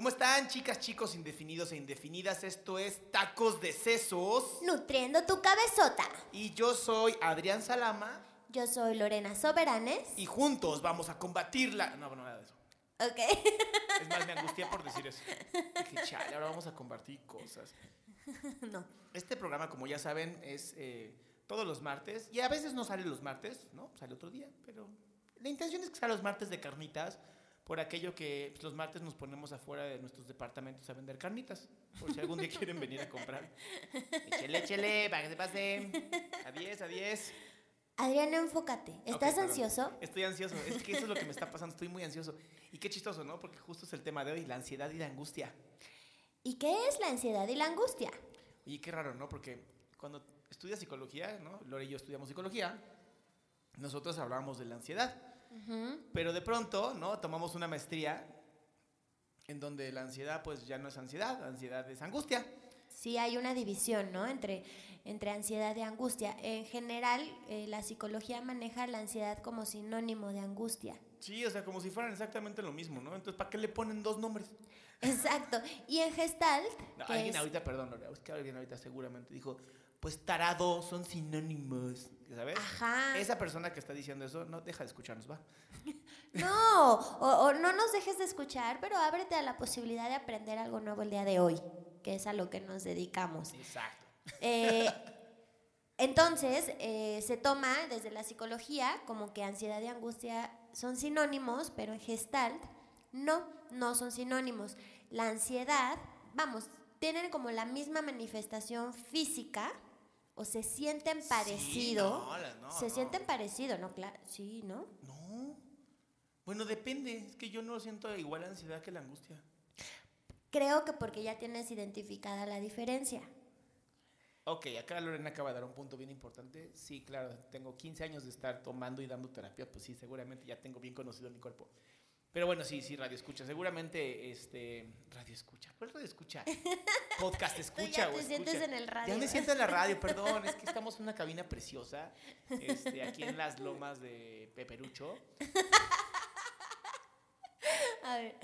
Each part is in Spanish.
¿Cómo están, chicas, chicos, indefinidos e indefinidas? Esto es Tacos de Sesos. Nutriendo tu cabezota. Y yo soy Adrián Salama. Yo soy Lorena Soberanes. Y juntos vamos a combatirla. No, no, nada de eso. Ok. Es más, me angustié por decir eso. Dije, chale, ahora vamos a compartir cosas. no. Este programa, como ya saben, es eh, todos los martes. Y a veces no sale los martes, ¿no? Sale otro día. Pero la intención es que sea los martes de carnitas. Por aquello que pues, los martes nos ponemos afuera de nuestros departamentos a vender carnitas. Por si algún día quieren venir a comprar. Échele, échele, para que se pase. A 10, a 10. Adrián, enfócate. ¿Estás perdón. ansioso? Estoy ansioso. Es que eso es lo que me está pasando. Estoy muy ansioso. Y qué chistoso, ¿no? Porque justo es el tema de hoy, la ansiedad y la angustia. ¿Y qué es la ansiedad y la angustia? Oye, qué raro, ¿no? Porque cuando estudias psicología, ¿no? Lore y yo estudiamos psicología, nosotros hablábamos de la ansiedad. Pero de pronto, ¿no? Tomamos una maestría en donde la ansiedad, pues ya no es ansiedad, ansiedad es angustia. Sí, hay una división, ¿no? Entre, entre ansiedad y angustia. En general, eh, la psicología maneja la ansiedad como sinónimo de angustia. Sí, o sea, como si fueran exactamente lo mismo, ¿no? Entonces, ¿para qué le ponen dos nombres? Exacto. Y en Gestalt, No, alguien es- ahorita, perdón, Lore, es que alguien ahorita seguramente dijo, pues tarado, son sinónimos, ¿sabes? Ajá. Esa persona que está diciendo eso, no deja de escucharnos, ¿va? No, o, o no nos dejes de escuchar, pero ábrete a la posibilidad de aprender algo nuevo el día de hoy, que es a lo que nos dedicamos. Exacto. Eh, entonces, eh, se toma desde la psicología como que ansiedad y angustia son sinónimos, pero en Gestalt no, no son sinónimos. La ansiedad, vamos, tienen como la misma manifestación física o se sienten parecido. no, la- no, se no. sienten parecido, ¿no? Claro, sí, ¿no? No. Bueno, depende. Es que yo no siento igual ansiedad que la angustia. Creo que porque ya tienes identificada la diferencia. Ok, acá Lorena acaba de dar un punto bien importante. Sí, claro, tengo 15 años de estar tomando y dando terapia, pues sí, seguramente ya tengo bien conocido mi cuerpo. Pero bueno, sí, sí, radio escucha. Seguramente, este. Radio escucha. ¿Cuál radio escucha? Podcast Tú escucha ya o te sientes escucha. en el radio. Ya me siento en la radio, perdón. Es que estamos en una cabina preciosa. Este, aquí en las lomas de Peperucho. A ver.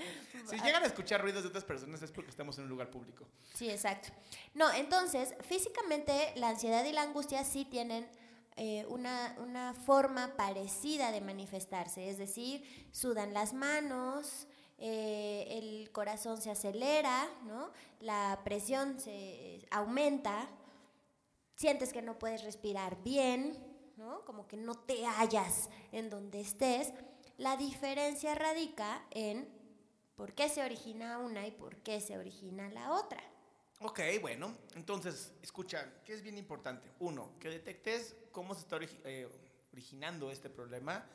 Si llegan a escuchar ruidos de otras personas es porque estamos en un lugar público. Sí, exacto. No, entonces, físicamente la ansiedad y la angustia sí tienen eh, una, una forma parecida de manifestarse, es decir, sudan las manos, eh, el corazón se acelera, ¿no? la presión se aumenta, sientes que no puedes respirar bien, ¿no? como que no te hallas en donde estés. La diferencia radica en por qué se origina una y por qué se origina la otra. Ok, bueno, entonces, escucha, que es bien importante. Uno, que detectes cómo se está origi- eh, originando este problema.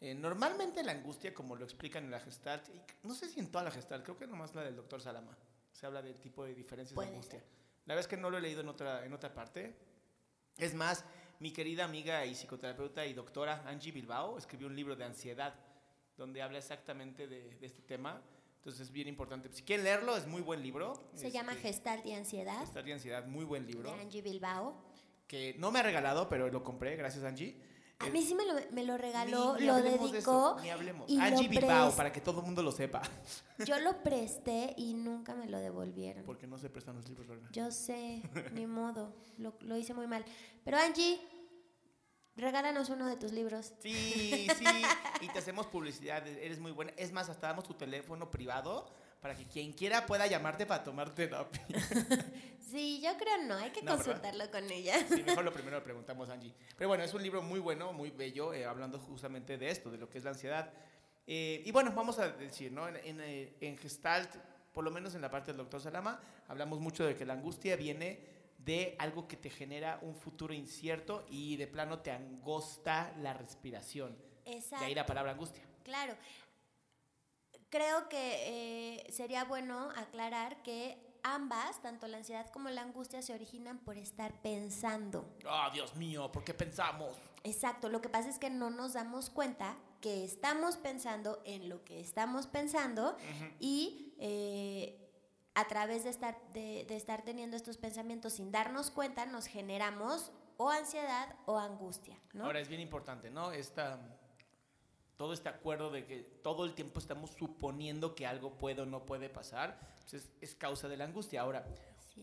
Eh, normalmente la angustia, como lo explican en la Gestalt, y no sé si en toda la Gestalt, creo que nomás la del doctor Salama, se habla del tipo de diferencias de angustia. La verdad es que no lo he leído en otra, en otra parte. Es más, mi querida amiga y psicoterapeuta y doctora Angie Bilbao escribió un libro de ansiedad, donde habla exactamente de, de este tema. Entonces es bien importante. Si quieren leerlo, es muy buen libro. Se llama Este, Gestalt y Ansiedad Gestalt y ansiedad, muy buen de libro. Angie Bilbao. Que no me ha regalado, pero lo compré, gracias Angie. A Eh, mí sí me lo, me lo regaló, ni- ni lo de dedicó. eso, ni hablemos. y Angie Bilbao, para que todo el mundo lo sepa. Yo lo presté y nunca me lo devolvieron. Porque no se prestan los libros. Yo sé, ni modo, lo, lo hice muy mal. Pero Angie, regálanos uno de tus libros. Sí, sí. Y te hacemos publicidad, eres muy buena. Es más, hasta damos tu teléfono privado para que quien quiera pueda llamarte para tomar terapia. Sí, yo creo no, hay que No, ¿verdad? consultarlo con ella. Sí, mejor lo primero le preguntamos a Angie. Pero bueno, es un libro muy bueno, muy bello, eh, hablando justamente de esto, de lo que es la ansiedad. Eh, y bueno, vamos a decir, ¿no? En, en, eh, en Gestalt, por lo menos en la parte del doctor Salama, hablamos mucho de que la angustia viene de algo que te genera un futuro incierto y de plano te angosta la respiración. De Exacto. ahí la palabra angustia. Claro. Creo que eh, sería bueno aclarar que ambas, tanto la ansiedad como la angustia, se originan por estar pensando. Oh, Dios mío, ¿por qué pensamos? Exacto, lo que pasa es que no nos damos cuenta que estamos pensando en lo que estamos pensando y eh, a través de estar, de, de estar teniendo estos pensamientos sin darnos cuenta nos generamos o ansiedad o angustia, ¿no? Ahora es bien importante, ¿no? Esta todo este acuerdo de que todo el tiempo estamos suponiendo que algo puede o no puede pasar, pues es, es causa de la angustia. Ahora,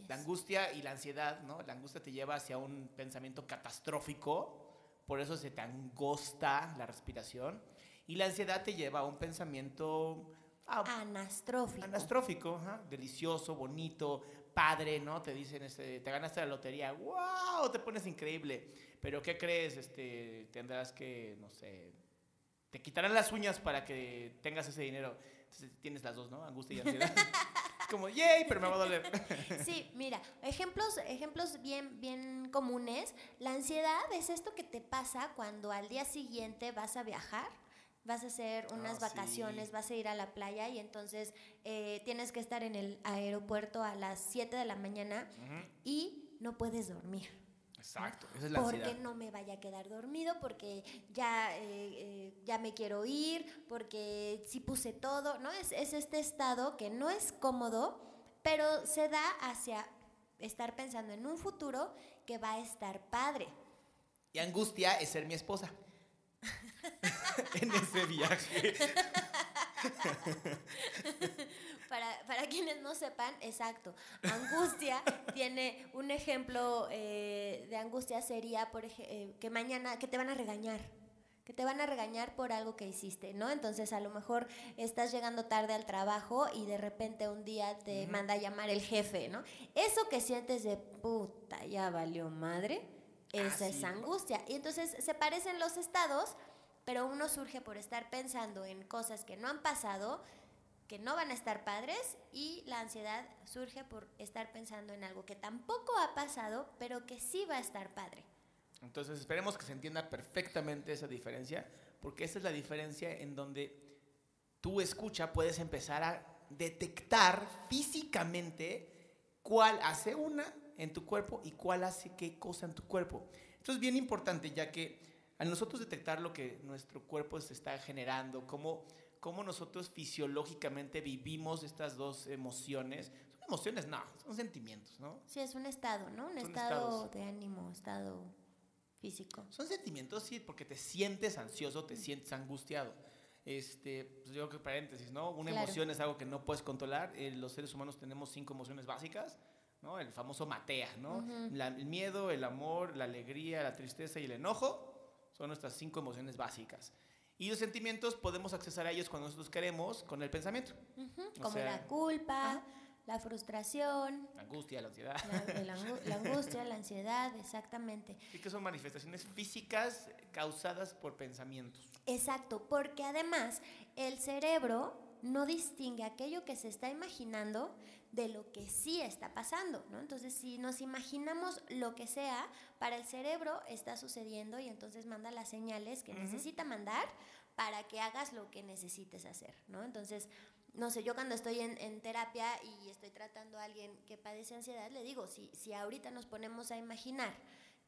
la angustia y la ansiedad, ¿no? La angustia te lleva hacia un pensamiento catastrófico, por eso se te angosta la respiración, y la ansiedad te lleva a un pensamiento ah, Anastrófico. anastrófico, ajá, delicioso, bonito, padre, ¿no? Te dicen, este, te ganaste la lotería, wow, te pones increíble, pero ¿qué crees? Este, tendrás que, no sé, te quitarán las uñas para que tengas ese dinero. Entonces tienes las dos, ¿no? Angustia y ansiedad. es como, yay, pero me va a doler. Sí, mira, ejemplos, ejemplos bien, bien comunes. La ansiedad es esto que te pasa cuando al día siguiente vas a viajar, vas a hacer unas Ah, vacaciones, sí. vas a ir a la playa y entonces eh, tienes que estar en el aeropuerto a las 7 de la mañana y no puedes dormir. Exacto, esa es la porque ansiedad. no me vaya a quedar dormido, porque ya, eh, eh, ya me quiero ir, porque sí puse todo, ¿no? Es, es este estado que no es cómodo, pero se da hacia estar pensando en un futuro que va a estar padre. Y angustia es ser mi esposa. en ese viaje. Para, para quienes no sepan, exacto, angustia tiene un ejemplo eh, de angustia sería, por eh, que mañana, que te van a regañar, que te van a regañar por algo que hiciste, ¿no? Entonces a lo mejor estás llegando tarde al trabajo y de repente un día te manda a llamar el jefe, ¿no? Eso que sientes de puta, ya valió madre, esa Ah, es sí. angustia. Y entonces se parecen los estados, pero uno surge por estar pensando en cosas que no han pasado, que no van a estar padres y la ansiedad surge por estar pensando en algo que tampoco ha pasado, pero que sí va a estar padre. Entonces esperemos que se entienda perfectamente esa diferencia, porque esa es la diferencia en donde tú escucha puedes empezar a detectar físicamente cuál hace una en tu cuerpo y cuál hace qué cosa en tu cuerpo. Esto es bien importante ya que al nosotros detectar lo que nuestro cuerpo se está generando, cómo, cómo nosotros fisiológicamente vivimos estas dos emociones, son emociones, no, son sentimientos, ¿no? Sí, es un estado, ¿no? Un Son estado estados. de ánimo, estado físico. Son sentimientos, sí, porque te sientes ansioso, te sientes angustiado. Este, pues yo creo que paréntesis, ¿no? Una Claro. emoción es algo que no puedes controlar. Eh, los seres humanos tenemos cinco emociones básicas, ¿no? El famoso matea, ¿no? Ujú. La- el miedo, el amor, la alegría, la tristeza y el enojo son nuestras cinco emociones básicas. Y los sentimientos podemos accesar a ellos cuando nosotros queremos con el pensamiento. Ujú, O Como sea, la culpa, la frustración, La angustia, la ansiedad. la, angu- la angustia, la ansiedad, exactamente. Sí que son manifestaciones físicas causadas por pensamientos. Exacto, porque además el cerebro no distingue aquello que se está imaginando de lo que sí está pasando, ¿no? Entonces, si nos imaginamos lo que sea, para el cerebro está sucediendo y entonces manda las señales que necesita mandar para que hagas lo que necesites hacer, ¿no? Entonces, no sé, yo cuando estoy en, en terapia y estoy tratando a alguien que padece ansiedad, le digo, si, si ahorita nos ponemos a imaginar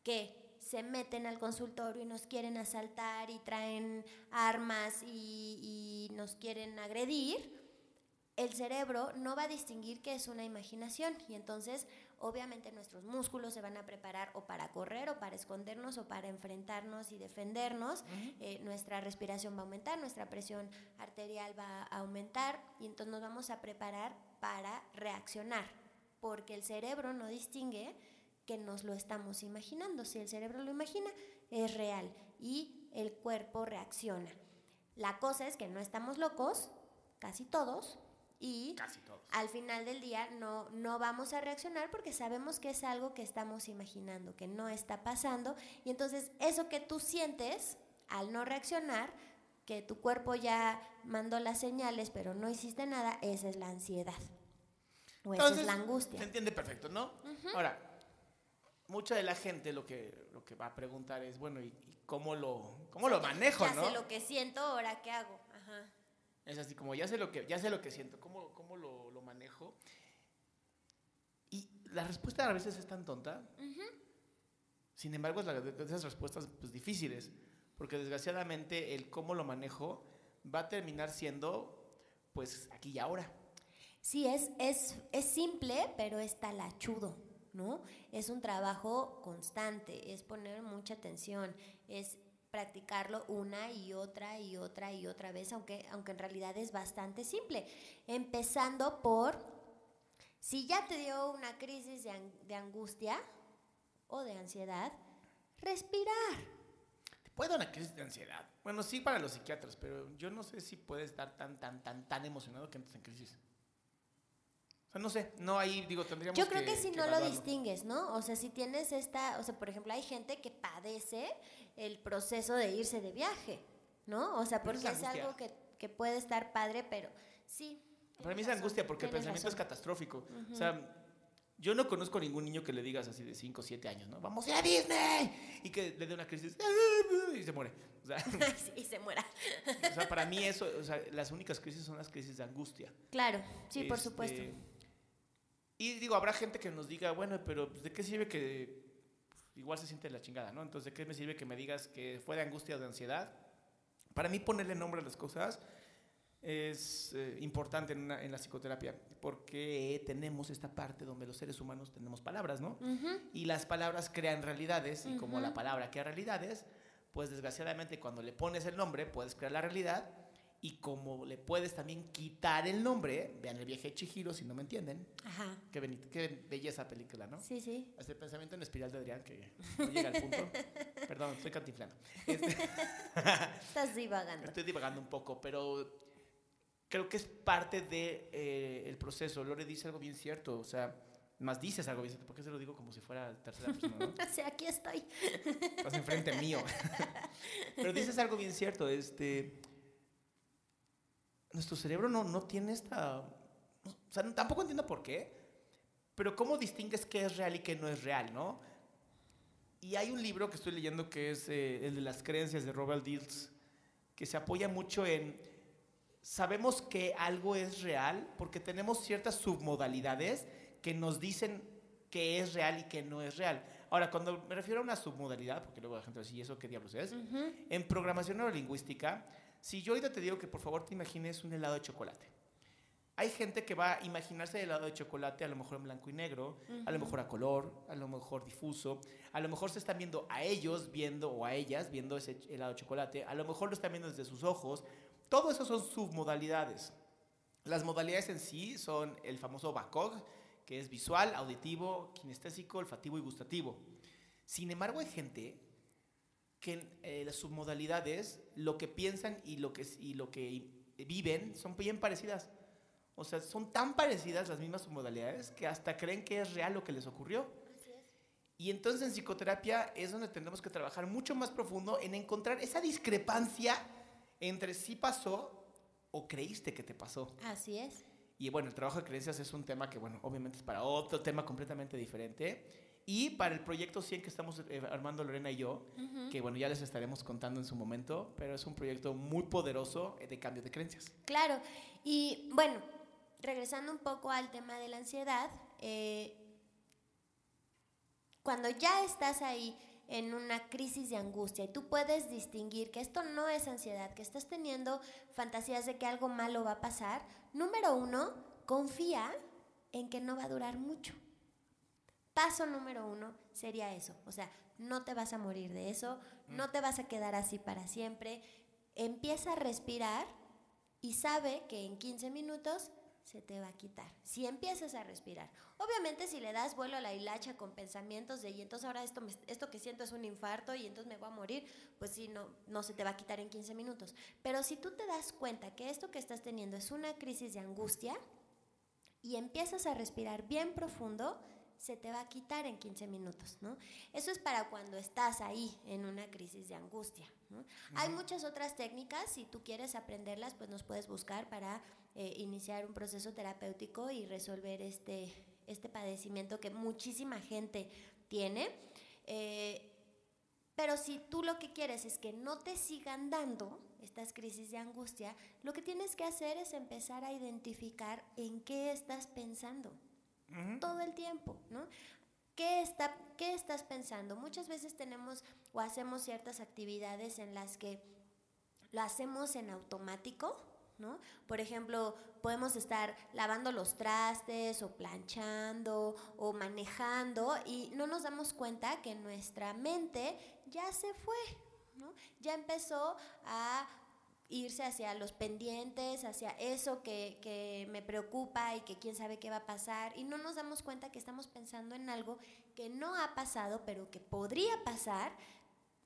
que se meten al consultorio y nos quieren asaltar y traen armas y, y nos quieren agredir, el cerebro no va a distinguir que es una imaginación y entonces obviamente nuestros músculos se van a preparar o para correr o para escondernos o para enfrentarnos y defendernos. Eh, nuestra respiración va a aumentar, nuestra presión arterial va a aumentar y entonces nos vamos a preparar para reaccionar porque el cerebro no distingue que nos lo estamos imaginando. Si el cerebro lo imagina, es real y el cuerpo reacciona. La cosa es que no estamos locos, casi todos, y Casi todos. al final del día no, no vamos a reaccionar porque sabemos que es algo que estamos imaginando, que no está pasando. Y entonces eso que tú sientes al no reaccionar, que tu cuerpo ya mandó las señales pero no hiciste nada, esa es la ansiedad. O esa es la Se angustia. entiende perfecto, ¿no? Ahora, mucha de la gente lo que, lo que va a preguntar es, bueno, ¿y, y cómo lo, cómo lo manejo, ya no? sé lo que siento, ahora qué hago. Ajá. Es así como, ya sé lo que, ya sé lo que siento, ¿cómo, cómo lo, lo manejo? Y la respuesta a veces es tan tonta. Sin embargo, es la de esas respuestas pues, difíciles, porque desgraciadamente el cómo lo manejo va a terminar siendo, pues, aquí y ahora. Sí, es, es, es simple, pero es talachudo, ¿no? Es un trabajo constante, es poner mucha atención, es practicarlo una y otra y otra y otra vez, aunque, aunque en realidad es bastante simple. Empezando por, si ya te dio una crisis de, angustia o de ansiedad, respirar. ¿Te puede dar una crisis de ansiedad? Bueno, sí para los psiquiatras, pero yo no sé si puedes estar tan, tan, tan, tan emocionado que entres en crisis. O sea, no sé, no ahí digo, tendríamos Yo creo que, si no lo distingues, ¿no? O sea, si tienes esta, o sea, por ejemplo, hay gente que padece el proceso de irse de viaje, ¿no? O sea, porque es, algo que, que, puede estar padre, pero sí. Para mí es angustia porque el pensamiento es catastrófico. O sea, yo no conozco a ningún niño que le digas así de 5 o 7 años, ¿no? Vamos a ir a Disney. Y que le dé una crisis y se muere. O sea, y se muera. O sea, para mí eso, o sea, las únicas crisis son las crisis de angustia. Claro, sí, por este, supuesto. Y digo, habrá gente que nos diga, bueno, pero pues, ¿de qué sirve que igual se siente la chingada, ¿no? Entonces, ¿de qué me sirve que me digas que fue de angustia o de ansiedad? Para mí ponerle nombre a las cosas es eh, importante en, la psicoterapia, porque tenemos esta parte donde los seres humanos tenemos palabras, ¿no? Y las palabras crean realidades, y como la palabra crea realidades, pues desgraciadamente cuando le pones el nombre puedes crear la realidad y como le puedes también quitar el nombre, vean el viaje de Chihiro si no me entienden. Ajá. Qué, qué belleza película, ¿no? Sí, sí. Hace pensamiento en espiral de Adrián que no llega al punto. Perdón, estoy cantiflando. Este Estás divagando. Estoy divagando un poco, pero creo que es parte del de, eh, el proceso. Lore dice algo bien cierto, o sea, más dices algo bien cierto, porque se lo digo como si fuera tercera persona, ¿no? sea, aquí estoy. Estás enfrente mío. pero dices algo bien cierto, este nuestro cerebro no, no tiene esta... O sea, tampoco entiendo por qué, pero ¿cómo distingues qué es real y qué no es real, no? Y hay un libro que estoy leyendo que es eh, el de las creencias de Robert Dills, que se apoya mucho en... Sabemos que algo es real porque tenemos ciertas submodalidades que nos dicen que es real y que no es real. Ahora, cuando me refiero a una submodalidad, porque luego la gente dice, ¿y eso qué diablos es? En programación neurolingüística si yo ahorita te digo que por favor te imagines un helado de chocolate, hay gente que va a imaginarse el helado de chocolate a lo mejor en blanco y negro, a lo mejor a color, a lo mejor difuso, a lo mejor se están viendo a ellos viendo o a ellas viendo ese helado de chocolate, a lo mejor lo están viendo desde sus ojos. Todo eso son submodalidades. Las modalidades en sí son el famoso BACOG, que es visual, auditivo, kinestésico, olfativo y gustativo. Sin embargo, hay gente que eh, las submodalidades, lo que piensan y lo que, y lo que viven son bien parecidas. O sea, son tan parecidas las mismas submodalidades que hasta creen que es real lo que les ocurrió. Y entonces en psicoterapia es donde tenemos que trabajar mucho más profundo en encontrar esa discrepancia entre si pasó o creíste que te pasó. Así es. Y bueno, el trabajo de creencias es un tema que, bueno, obviamente es para otro tema completamente diferente. Y para el proyecto 100 que estamos eh, armando Lorena y yo, que bueno, ya les estaremos contando en su momento, pero es un proyecto muy poderoso de cambio de creencias. Claro, y bueno, regresando un poco al tema de la ansiedad, eh, cuando ya estás ahí en una crisis de angustia y tú puedes distinguir que esto no es ansiedad, que estás teniendo fantasías de que algo malo va a pasar, número uno, confía en que no va a durar mucho. Paso número uno sería eso, o sea, no te vas a morir de eso, mm. no te vas a quedar así para siempre. Empieza a respirar y sabe que en 15 minutos se te va a quitar. Si empiezas a respirar. Obviamente si le das vuelo a la hilacha con pensamientos de, y entonces ahora esto, esto que siento es un infarto y entonces me voy a morir, pues sí, no, no se te va a quitar en 15 minutos. Pero si tú te das cuenta que esto que estás teniendo es una crisis de angustia y empiezas a respirar bien profundo, se te va a quitar en 15 minutos, ¿no? Eso es para cuando estás ahí en una crisis de angustia. Hay muchas otras técnicas, si tú quieres aprenderlas, pues nos puedes buscar para eh, iniciar un proceso terapéutico y resolver este, este padecimiento que muchísima gente tiene. Eh, pero si tú lo que quieres es que no te sigan dando estas crisis de angustia, lo que tienes que hacer es empezar a identificar en qué estás pensando todo el tiempo, ¿no? ¿Qué, está, ¿Qué estás pensando? Muchas veces tenemos o hacemos ciertas actividades en las que lo hacemos en automático, ¿no? Por ejemplo, podemos estar lavando los trastes o planchando o manejando y no nos damos cuenta que nuestra mente ya se fue, ¿no? Ya empezó a irse hacia los pendientes, hacia eso que, que, me preocupa y que quién sabe qué va a pasar. Y no nos damos cuenta que estamos pensando en algo que no ha pasado, pero que podría pasar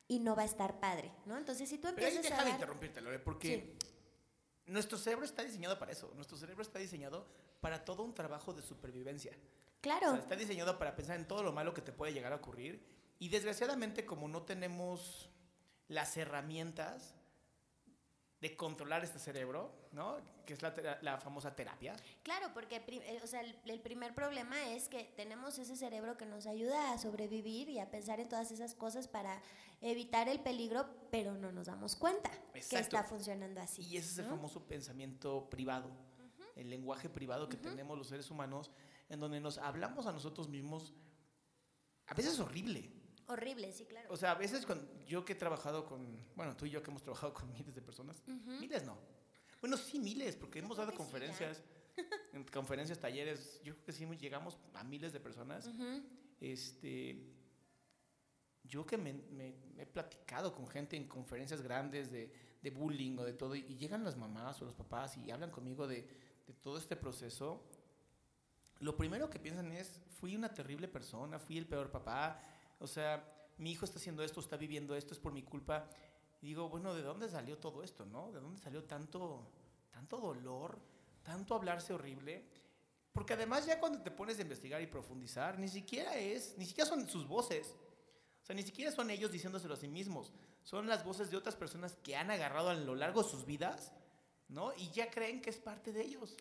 y no va a estar padre, ¿no? Entonces, si tú empiezas pero ahí deja a... de dar- interrumpirte, Lore, porque Sí. nuestro cerebro está diseñado para eso. Nuestro cerebro está diseñado para todo un trabajo de supervivencia. Claro. O sea, está diseñado para pensar en todo lo malo que te puede llegar a ocurrir. Y desgraciadamente, como no tenemos las herramientas de controlar este cerebro, ¿no? Que es la, famosa terapia. Claro, porque eh, o sea, el, el primer problema es que tenemos ese cerebro que nos ayuda a sobrevivir y a pensar en todas esas cosas para evitar el peligro, pero no nos damos cuenta que Exacto. está funcionando así. Y ese es el famoso pensamiento privado, el lenguaje privado que tenemos los seres humanos, en donde nos hablamos a nosotros mismos. A veces es horrible. Horrible, sí, claro. O sea, a veces con, yo que he trabajado con, bueno, tú y yo que hemos trabajado con miles de personas, miles no. Bueno, sí, miles, porque hemos dado que sí, conferencias, en conferencias, talleres, yo creo que sí llegamos a miles de personas. Ujú. Este, yo que me, me- me he platicado con gente en conferencias grandes de, de bullying o de todo, y, y llegan las mamás o los papás y hablan conmigo de, de todo este proceso, lo primero que piensan es, fui una terrible persona, fui el peor papá, o sea, mi hijo está haciendo esto, está viviendo esto, es por mi culpa. Y digo, bueno, ¿de dónde salió todo esto, no? ¿De dónde salió tanto, tanto dolor, tanto hablarse horrible? Porque además ya cuando te pones a investigar y profundizar, ni siquiera es, ni siquiera son sus voces. O sea, ni siquiera son ellos diciéndoselo a sí mismos. Son las voces de otras personas que han agarrado a lo largo de sus vidas, ¿no? Y ya creen que es parte de ellos.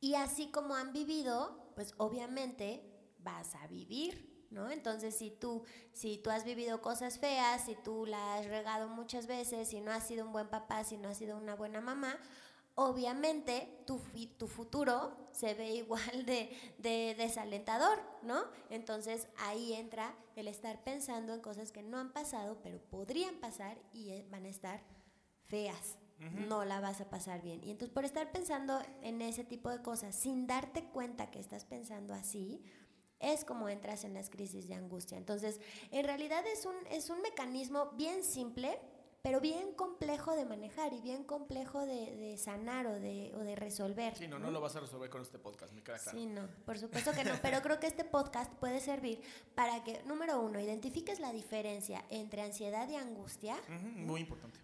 Y así como han vivido, pues obviamente vas a vivir, ¿no? Entonces, si tú, si tú has vivido cosas feas, si tú la has regado muchas veces, si no has sido un buen papá, si no has sido una buena mamá, obviamente tu, tu futuro se ve igual de, de desalentador, ¿no? Entonces ahí entra el estar pensando en cosas que no han pasado, pero podrían pasar y eh, van a estar feas. No la vas a pasar bien. Y entonces por estar pensando en ese tipo de cosas sin darte cuenta que estás pensando así, es como entras en las crisis de angustia. Entonces, en realidad es un, es un mecanismo bien simple, pero bien complejo de manejar y bien complejo de, de sanar o de, o de resolver. Sí, no, no lo vas a resolver con este podcast, me queda claro. Sí, no, por supuesto que no, pero creo que este podcast puede servir para que, número uno, identifiques la diferencia entre ansiedad y angustia. Muy importante.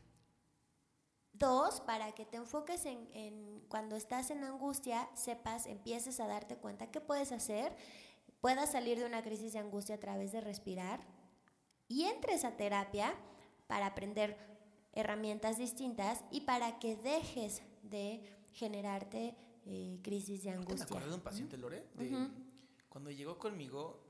Dos, para que te enfoques en, en cuando estás en angustia, sepas, empieces a darte cuenta qué puedes hacer, puedas salir de una crisis de angustia a través de respirar y entres a terapia para aprender herramientas distintas y para que dejes de generarte eh, crisis de angustia. acordé de un paciente, Lore, de Ujú. cuando llegó conmigo,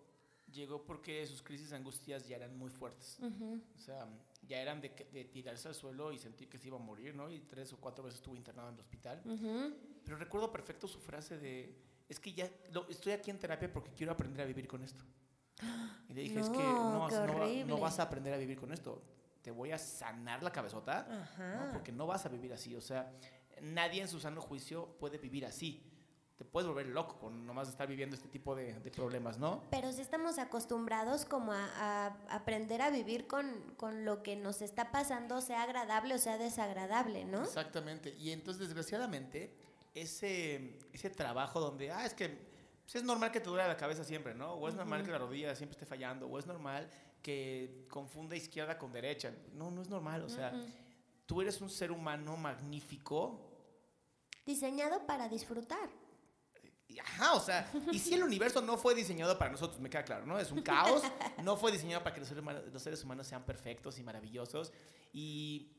llegó porque sus crisis de angustias ya eran muy fuertes. Ujú. O sea, ya eran de, de tirarse al suelo y sentir que se iba a morir, ¿no? Y tres o cuatro veces estuvo internado en el hospital. Ujú. Pero recuerdo perfecto su frase de, es que ya lo- estoy aquí en terapia porque quiero aprender a vivir con esto. Y le dije, es que No, no, vas a aprender a vivir con esto. Te voy a sanar la cabezota, porque no vas a vivir así. O sea, nadie en su sano juicio puede vivir así. Te puedes volver loco con nomás estar viviendo este tipo de, de problemas, ¿no? Pero sí estamos acostumbrados como a, a aprender a vivir con, con lo que nos está pasando, sea agradable o sea desagradable, ¿no? Exactamente. Y entonces, desgraciadamente, ese, ese trabajo donde, ah, es que pues, es normal que te duele la cabeza siempre, ¿no? O es normal que la rodilla siempre esté fallando, o es normal que confunda izquierda con derecha. No, no es normal. O sea, tú eres un ser humano magnífico. Diseñado para disfrutar. Ajá, o sea, y si el universo no fue diseñado para nosotros, me queda claro, ¿no? Es un caos, no fue diseñado para que los seres humanos, los seres humanos sean perfectos y maravillosos. Y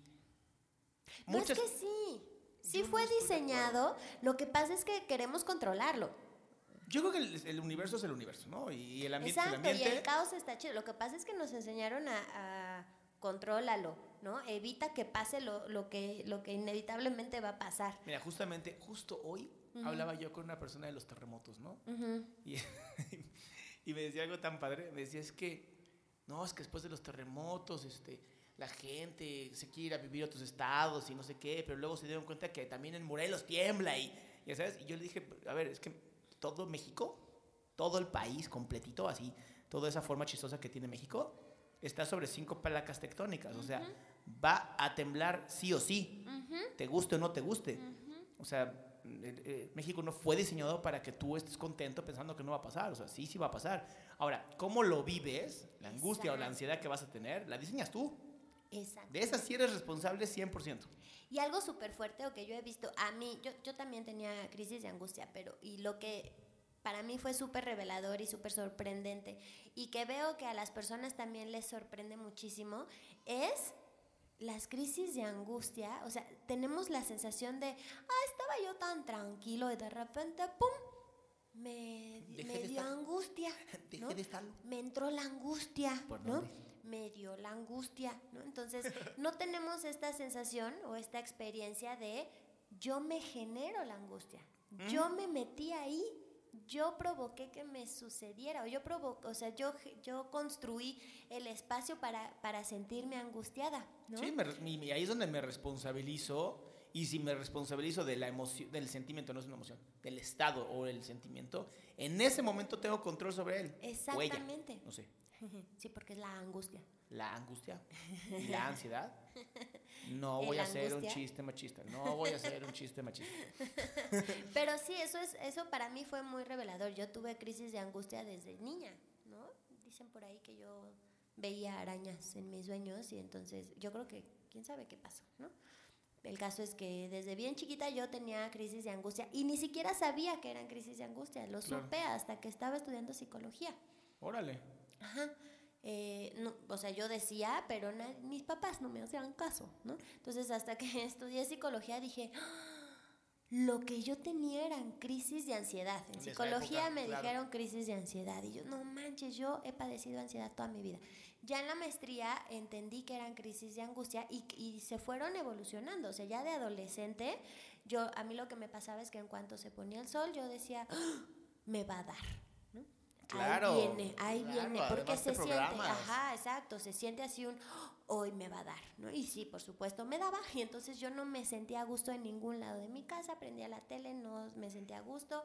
No es que sí. Sí no fue diseñado, lo que pasa es que queremos controlarlo. Yo creo que el, el universo es el universo, ¿no? Y el ambiente Exacto, es el ambiente. y el caos está chido. Lo que pasa es que nos enseñaron a, a contrólalo, ¿no? Evita que pase lo, lo que, lo que inevitablemente va a pasar. Mira, justamente, justo hoy hablaba yo con una persona de los terremotos, ¿no? Y me decía algo tan padre. Me decía, es que, no, es que después de los terremotos, este, la gente se quiere ir a vivir a otros estados y no sé qué, pero luego se dieron cuenta que también en Morelos tiembla y, ya sabes. Y yo le dije, a ver, es que todo México, todo el país completito, así, toda esa forma chistosa que tiene México, está sobre cinco placas tectónicas. O sea, va a temblar sí o sí, te guste o no te guste. O sea, eh, eh, México no fue diseñado para que tú estés contento pensando que no va a pasar. O sea, sí, sí va a pasar. Ahora, ¿cómo lo vives? La angustia o la ansiedad que vas a tener, la diseñas tú. Exacto. De esa sí eres responsable 100%. Y algo súper fuerte o que yo he visto, a mí, yo, yo también tenía crisis de angustia, pero y lo que para mí fue súper revelador y súper sorprendente y que veo que a las personas también les sorprende muchísimo es las crisis de angustia, o sea, tenemos la sensación de, ah, estaba yo tan tranquilo y de repente, ¡pum! Me, me dio angustia. ¿no? de estarlo. Me entró la angustia, ¿Por ¿no? dónde? Me dio la angustia, ¿no? Entonces, no tenemos esta sensación o esta experiencia de yo me genero la angustia. Yo me metí ahí, yo provoqué que me sucediera, o yo provo o sea, yo, yo construí el espacio para, para sentirme angustiada, ¿no? Sí, me y ahí es donde me responsabilizo. Y si me responsabilizo de la emoción, del sentimiento, no es una emoción, del estado o el sentimiento, en ese momento tengo control sobre él. o ella, Exactamente. no sé. Sí, porque es la angustia. La angustia y la ansiedad. No ¿El voy a hacer un chiste machista. No voy a hacer un chiste machista. Pero sí, eso es eso para mí fue muy revelador. Yo tuve crisis de angustia desde niña, ¿no? Dicen por ahí que yo veía arañas en mis sueños y entonces yo creo que quién sabe qué pasó, ¿no? El caso es que desde bien chiquita yo tenía crisis de angustia y ni siquiera sabía que eran crisis de angustia. Lo Claro. supe hasta que estaba estudiando psicología. Órale. Ajá. Eh, no, o sea, yo decía, pero na- mis papás no me hacían caso, ¿no? Entonces, hasta que estudié psicología dije, "Ah, lo que yo tenía eran crisis de ansiedad. En psicología época, me claro. dijeron crisis de ansiedad y yo, no manches, yo he padecido ansiedad toda mi vida. Ya en la maestría entendí que eran crisis de angustia y, y se fueron evolucionando. O sea, ya de adolescente, yo a mí lo que me pasaba es que en cuanto se ponía el sol, yo decía, "Ah, me va a dar. Ahí viene, ahí claro, viene, porque se siente, ajá, exacto, se siente así un, "Oh, hoy me va a dar, ¿no? Y sí, por supuesto, me daba, y entonces yo no me sentía a gusto en ningún lado de mi casa, prendía la tele, no me sentía a gusto,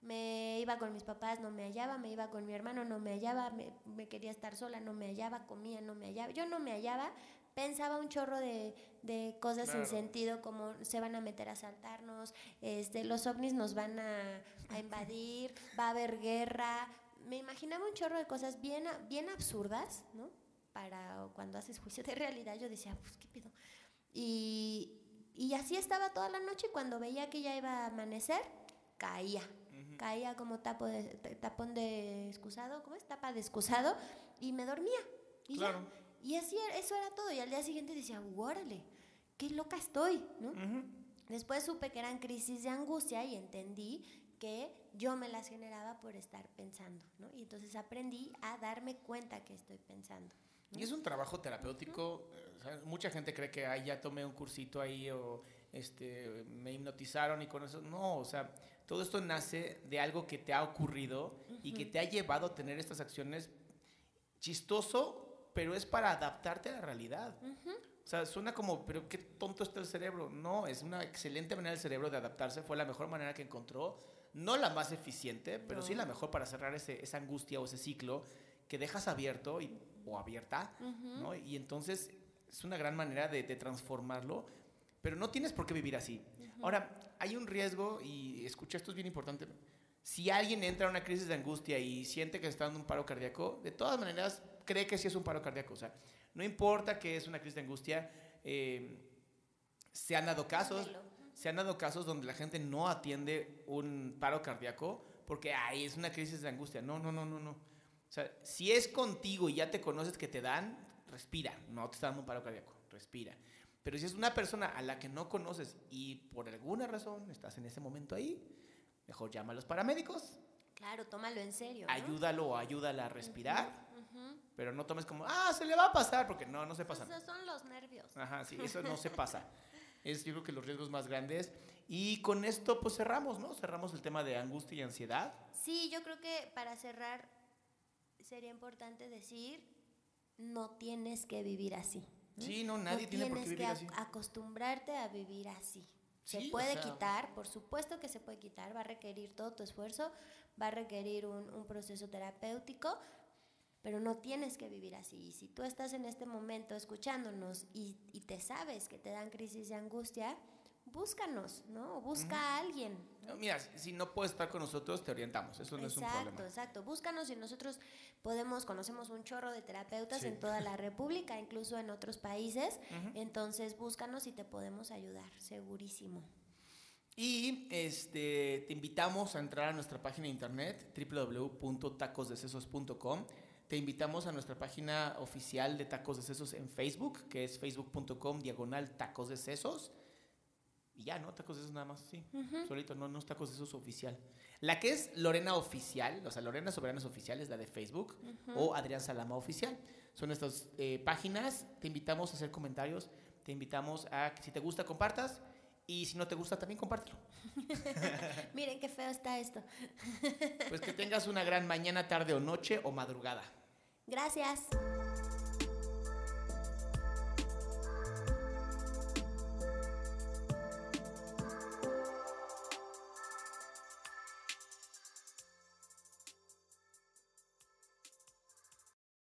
me iba con mis papás, no me hallaba, me iba con mi hermano, no me hallaba, me, me quería estar sola, no me hallaba, comía, no me hallaba, yo no me hallaba, pensaba un chorro de, de cosas Claro. sin sentido, como se van a meter a asaltarnos, este, los ovnis nos van a, a invadir, va a haber guerra, me imaginaba un chorro de cosas bien, bien absurdas, ¿no? Para cuando haces juicio de realidad, yo decía, pues, ¿qué pedo? Y, y así estaba toda la noche y cuando veía que ya iba a amanecer, caía. Caía como tapo de, tapón de excusado, ¿cómo es? Tapa de excusado y me dormía. Y ya. Y así, era- eso era todo. Y al día siguiente decía, órale, qué loca estoy. Después supe que eran crisis de angustia y entendí que yo me las generaba por estar pensando, ¿no? Y entonces aprendí a darme cuenta que estoy pensando. Y es un trabajo terapéutico. eh, ¿sabes? Mucha gente cree que Ay, ya tomé un cursito ahí o este, me hipnotizaron y con eso. No, o sea, todo esto nace de algo que te ha ocurrido y que te ha llevado a tener estas acciones chistoso, pero es para adaptarte a la realidad. O sea, suena como, pero qué tonto está el cerebro. No, es una excelente manera del cerebro de adaptarse. Fue la mejor manera que encontró. No la más eficiente, pero sí la mejor para cerrar ese, esa angustia o ese ciclo que dejas abierto y, o abierta. ¿no? Y entonces es una gran manera de, de transformarlo, pero no tienes por qué vivir así. Ahora, hay un riesgo, y escucha, esto es bien importante. Si alguien entra a una crisis de angustia y siente que está dando un paro cardíaco, de todas maneras cree que sí es un paro cardíaco. O sea, no importa que es una crisis de angustia, eh, se han dado casos. Se han dado casos donde la gente no atiende un paro cardíaco porque, ay, es una crisis de angustia. No, no, no, no, no. O sea, si es contigo y ya te conoces que te dan, respira. No te está dando un paro cardíaco, respira. Pero si es una persona a la que no conoces y por alguna razón estás en ese momento ahí, mejor llama a los paramédicos, Claro, tómalo en serio. ¿no? ayúdalo o ayúdala a respirar, pero no tomes como, ah, se le va a pasar, porque no, no se pasa. Esos son los nervios. Ajá, sí, eso no se pasa. Es yo creo que los riesgos más grandes. Y con esto pues cerramos, ¿no? Cerramos el tema de angustia y ansiedad. Sí, yo creo que para cerrar sería importante decir, no tienes que vivir así. ¿no? Sí, no, nadie No tiene por qué tienes vivir que así. ac- acostumbrarte a vivir así. Se Sí, o puede sea- quitar, por supuesto que se puede quitar, va a requerir todo tu esfuerzo, va a requerir un, un proceso terapéutico, pero no tienes que vivir así. Y si tú estás en este momento escuchándonos y, y te sabes que te dan crisis de angustia, búscanos, ¿no? Busca a alguien. mira, si no puedes estar con nosotros, te orientamos. Eso no es un problema. Exacto, exacto. Búscanos y nosotros podemos, conocemos un chorro de terapeutas en toda la República, incluso en otros países. Entonces, búscanos y te podemos ayudar, segurísimo. Y este, te invitamos a entrar a nuestra página de internet www.tacosdecesos.com. Te invitamos a nuestra página oficial de Tacos de Sesos en Facebook, que es facebook.com diagonal tacos de sesos. Y ya, ¿no? Tacos de Sesos nada más, sí. Solito, no, no es Tacos de Sesos oficial. La que es Lorena Oficial, o sea, Lorena Soberanas Oficial es la de Facebook, o Adrián Salama Oficial. Son estas eh, páginas. Te invitamos a hacer comentarios. Te invitamos a que si te gusta, compartas. Y si no te gusta, también compártelo. Miren qué feo está esto. pues que tengas una gran mañana, tarde o noche o madrugada. Gracias.